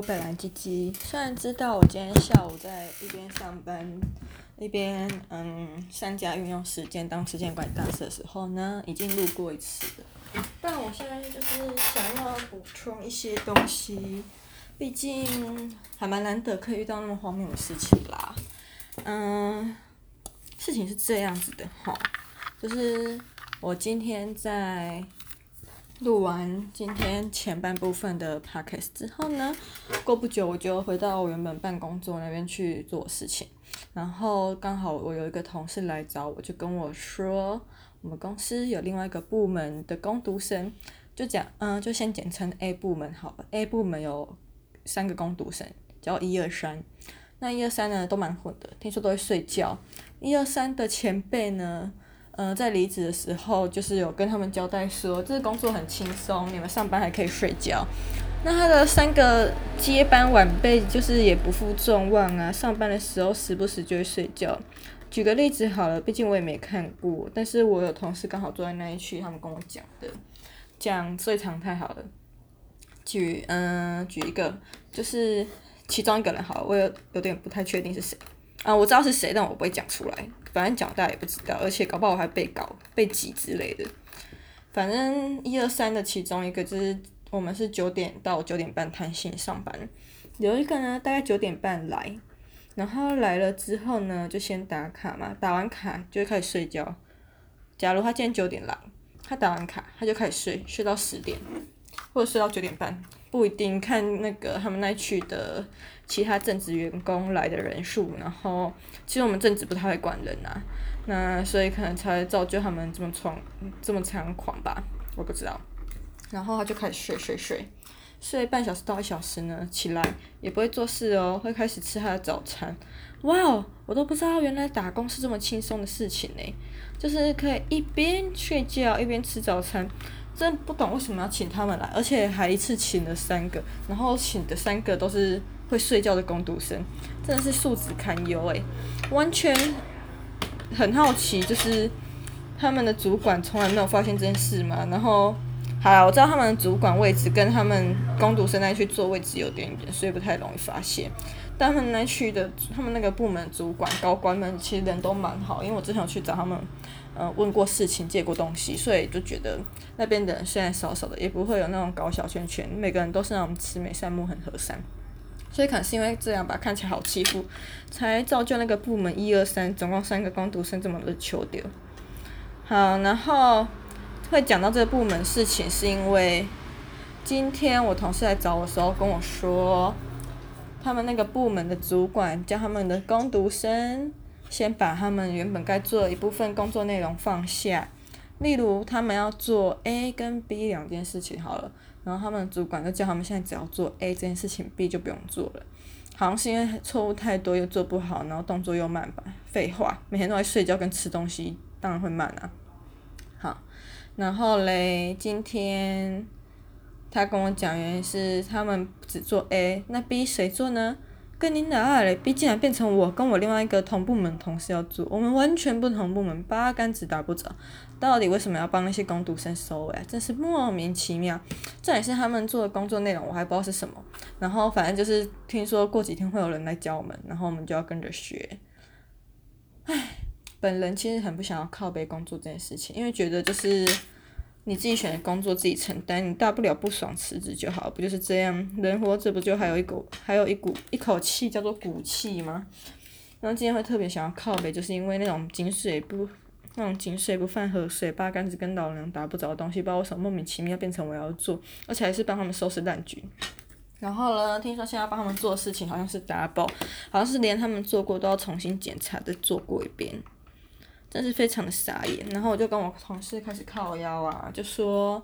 我本来鸡鸡，虽然知道我今天下午在一边上班一边嗯善加运用时间当时间管理大师的时候呢，已经录过一次了，但我现在就是想要补充一些东西，毕竟还蛮难得可以遇到那么荒谬的事情啦。嗯，事情是这样子的哈，就是我今天在。录完今天前半部分的 podcast 之后呢，过不久我就回到我原本办公桌那边去做事情。然后刚好我有一个同事来找我，就跟我说，我们公司有另外一个部门的工读生，就讲，嗯，就先简称 A 部门好了。A 部门有三个工读生，叫一二三。那一二三呢，都蛮混的，听说都会睡觉。一二三的前辈呢，呃，在离职的时候，就是有跟他们交代说，这个工作很轻松，你们上班还可以睡觉。那他的三个接班晚辈，就是也不负众望啊，上班的时候时不时就会睡觉。举个例子好了，毕竟我也没看过，但是我有同事刚好坐在那一区，他们跟我讲的，讲最常态好了。举嗯、举一个，就是其中一个人好了，我有有点不太确定是谁。啊，我知道是谁，但我不会讲出来。反正讲大也不知道，而且搞不好我还被搞、被挤之类的。反正一二三的其中一个就是我们是九点到九点半弹性上班，有一个呢大概九点半来，然后来了之后呢就先打卡嘛，打完卡就开始睡觉。假如他今天九点来，他打完卡他就开始睡，睡到十点，或者睡到九点半。不一定看那个他们那区的其他正职员工来的人数，然后其实我们正职不太会管人啊，那所以可能才造就他们这么猖这么猖狂吧，我不知道。然后他就开始睡睡睡，睡半小时到一小时呢，起来也不会做事哦，会开始吃他的早餐。哇哦，我都不知道原来打工是这么轻松的事情呢，就是可以一边睡觉一边吃早餐。真不懂为什么要请他们来，而且还一次请了三个，然后请的三个都是会睡觉的工读生，真的是素质堪忧诶，完全很好奇，就是他们的主管从来没有发现这件事嘛？然后，好啦，我知道他们的主管位置跟他们工读生那去坐位置有点远，所以不太容易发现。但他们那区的，他们那个部门主管高官们其实人都蛮好，因为我之前有去找他们。呃，问过事情，借过东西，所以就觉得那边的人虽然少少的，也不会有那种搞小圈圈，每个人都是那种慈眉善目、很和善，所以可能是因为这样吧，看起来好欺负，才造就那个部门一二三总共三个工读生这么的求丢。好，然后会讲到这个部门事情，是因为今天我同事来找我的时候跟我说，他们那个部门的主管叫他们的工读生。先把他们原本该做的一部分工作内容放下，例如他们要做 A 跟 B 两件事情好了，然后他们主管就叫他们现在只要做 A 这件事情，B 就不用做了。好像是因为错误太多又做不好，然后动作又慢吧？废话，每天都在睡觉跟吃东西，当然会慢啊。好，然后嘞，今天他跟我讲原因是他们只做 A，那 B 谁做呢？跟您的爱嘞，B 竟然变成我跟我另外一个同部门同事要做，我们完全不同部门，八竿子打不着。到底为什么要帮那些工读生收尾啊？真是莫名其妙。这也是他们做的工作内容，我还不知道是什么。然后反正就是听说过几天会有人来教我们，然后我们就要跟着学。唉，本人其实很不想要靠北工作这件事情，因为觉得就是。你自己选的工作自己承担，你大不了不爽辞职就好，不就是这样？人活着不就还有一股，还有一股一口气叫做骨气吗？然后今天会特别想要靠北，就是因为那种井水不，那种井水不犯河水，八竿子跟老娘打不着的东西，不知道为什么莫名其妙变成我要做，而且还是帮他们收拾烂局。然后呢，听说现在帮他们做的事情好像是 double，好像是连他们做过都要重新检查再做过一遍。真是非常的傻眼，然后我就跟我同事开始靠腰啊，就说，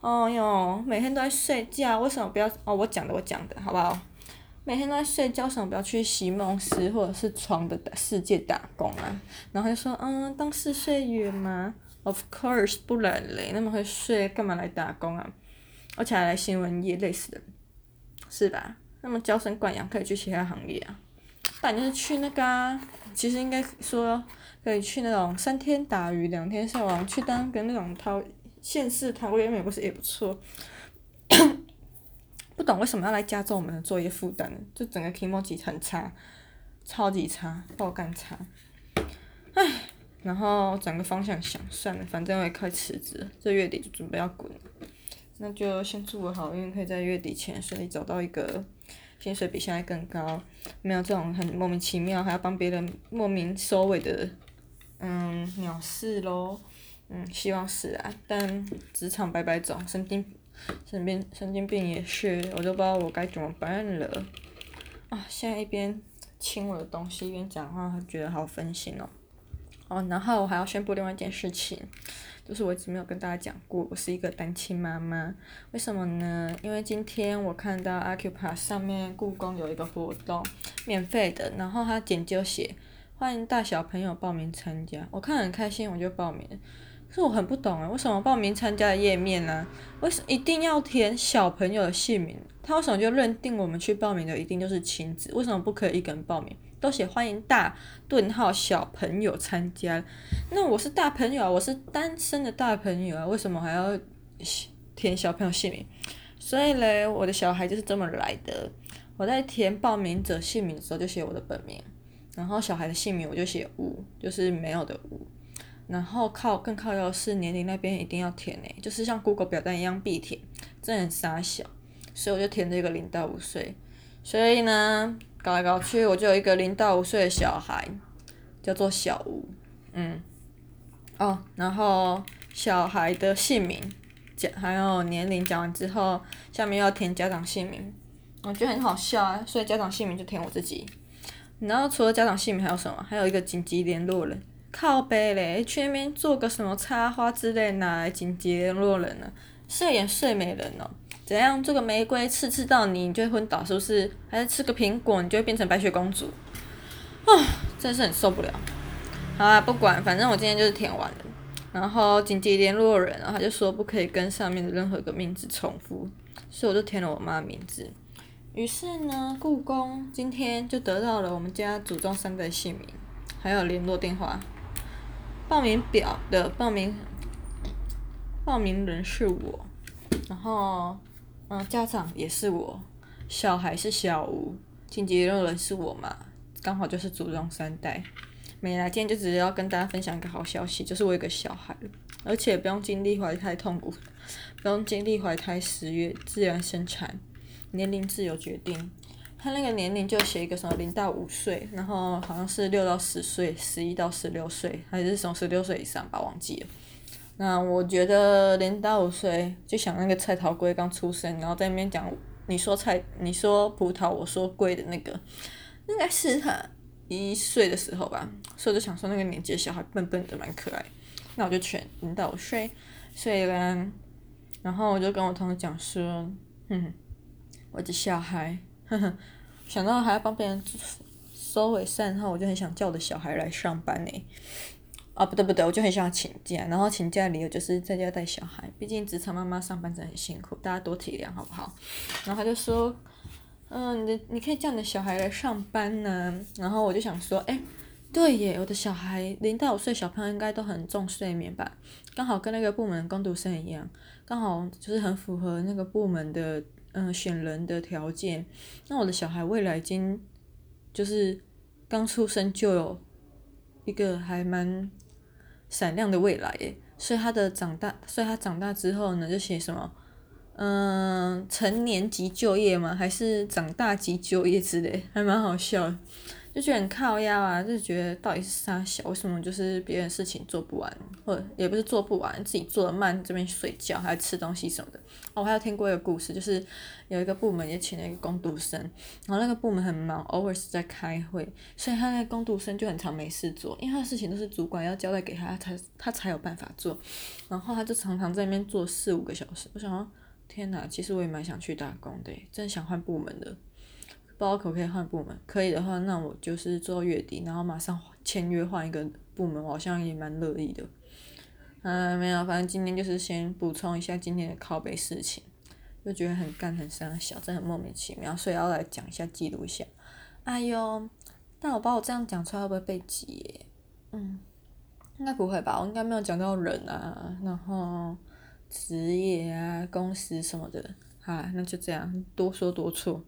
哦哟，每天都在睡觉，为什么不要？哦，我讲的，我讲的，好不好？每天都在睡觉，为什么不要去席梦思或者是床的世界打工啊？然后就说，嗯，当试睡员吗？Of course，不然嘞，那么会睡，干嘛来打工啊？而且还来新闻业，累死人，是吧？那么娇生惯养，可以去其他行业啊？不然就是去那个啊，其实应该说。可以去那种三天打鱼两天晒网，去当跟那种掏县市掏员，也不是也不错。不懂为什么要来加重我们的作业负担，就整个期末绩很差，超级差，爆干差。唉，然后转个方向想，算了，反正我也快辞职，这月底就准备要滚，那就先祝我好运，可以在月底前顺利找到一个薪水比现在更高，没有这种很莫名其妙还要帮别人莫名收尾的，嗯，鸟事咯。嗯，希望是啊，但职场百百种，神经、生病、神经病也是，我都不知道我该怎么办了。啊，现在一边清我的东西，一边讲话，还觉得好分心哦。哦，然后我还要宣布另外一件事情，就是我一直没有跟大家讲过，我是一个单亲妈妈。为什么呢？因为今天我看到 Acupass 上面故宫有一个活动，免费的，然后他简就写欢迎大小朋友报名参加，我看很开心，我就报名。是我很不懂啊，为什么报名参加的页面呢？为什一定要填小朋友的姓名？他为什么就认定我们去报名的一定就是亲子？为什么不可以一个人报名？都写欢迎大顿号小朋友参加。那我是大朋友啊，我是单身的大朋友啊，为什么还要填小朋友姓名？所以嘞，我的小孩就是这么来的。我在填报名者姓名的时候就写我的本名，然后小孩的姓名我就写吴，就是没有的吴。然后靠更靠要是年龄那边一定要填诶，就是像 Google 表单一样必填，真很傻小，所以我就填这个零到五岁。所以呢，搞来搞去我就有一个零到五岁的小孩，叫做小吴，嗯，哦，然后小孩的姓名讲还有年龄讲完之后，下面要填家长姓名，我觉得很好笑啊，所以家长姓名就填我自己。然后除了家长姓名还有什么？还有一个紧急联络人。靠北嘞，去那边做个什么插花之类，拿来紧急联络人呢？睡也睡美人哦，怎样？这个玫瑰刺刺到你，你就会昏倒，是不是？还是吃个苹果，你就会变成白雪公主？啊，真是很受不了。好啊，不管，反正我今天就是填完了。然后紧急联络人，然后他就说不可以跟上面的任何一个名字重复，所以我就填了我妈名字。于是呢，故宫今天就得到了我们家祖宗三代姓名，还有联络电话。报名表的报名报名人是我，然后嗯，家长也是我，小孩是小吴，紧急联络人是我嘛，刚好就是祖宗三代。没来，今天就只是要跟大家分享一个好消息，就是我有个小孩，而且不用经历怀胎痛苦，不用经历怀胎十月自然生产，年龄自由决定。他那个年龄就写一个什么零到五岁，然后好像是六到十岁，十一到十六岁，还是从十六岁以上吧，忘记了。那我觉得零到五岁，就想那个蔡桃龟刚出生，然后在那边讲，你说菜，你说葡萄，我说龟的那个，应该是他一岁的时候吧，所以就想说那个年纪的小孩笨笨的，蛮可爱。那我就选零到五岁，所以呢，然后我就跟我同学讲说，哼，我的小孩。呵呵，想到还要帮别人收尾善后，我就很想叫我的小孩来上班呢。啊，不对不对，我就很想请假，然后请假理由就是在家带小孩，毕竟职场妈妈上班真的很辛苦，大家多体谅好不好？然后他就说，嗯，你你可以叫你的小孩来上班呢。然后我就想说，哎，对耶，我的小孩零到五岁小朋友应该都很重睡眠吧？刚好跟那个部门的工读生一样，刚好就是很符合那个部门的。嗯，选人的条件，那我的小孩未来已经就是刚出生就有一个还蛮闪亮的未来耶，所以他的长大，所以他长大之后呢，就写什么，嗯，成年即就业吗？还是长大即就业之类，还蛮好笑。就觉得很靠腰啊，就觉得到底是啥小，为什么就是别人事情做不完，或者也不是做不完，自己做的慢，这边睡觉还要吃东西什么的。哦，我还有听过一个故事，就是有一个部门也请了一个工读生，然后那个部门很忙，偶尔是在开会，所以他那个工读生就很常没事做，因为他的事情都是主管要交代给他，他他才有办法做，然后他就常常在那边做四五个小时。我想说，天哪，其实我也蛮想去打工的，真的想换部门的。不知道可不可以换部门，可以的话，那我就是做月底，然后马上签约换一个部门，我好像也蛮乐意的。嗯，没有，反正今天就是先补充一下今天的靠北事情，就觉得很干很伤小，真的很莫名其妙，所以要来讲一下记录一下。哎呦，但我把我这样讲出来会不会被挤？嗯，应该不会吧，我应该没有讲到人啊，然后职业啊、公司什么的。好，那就这样，多说多错。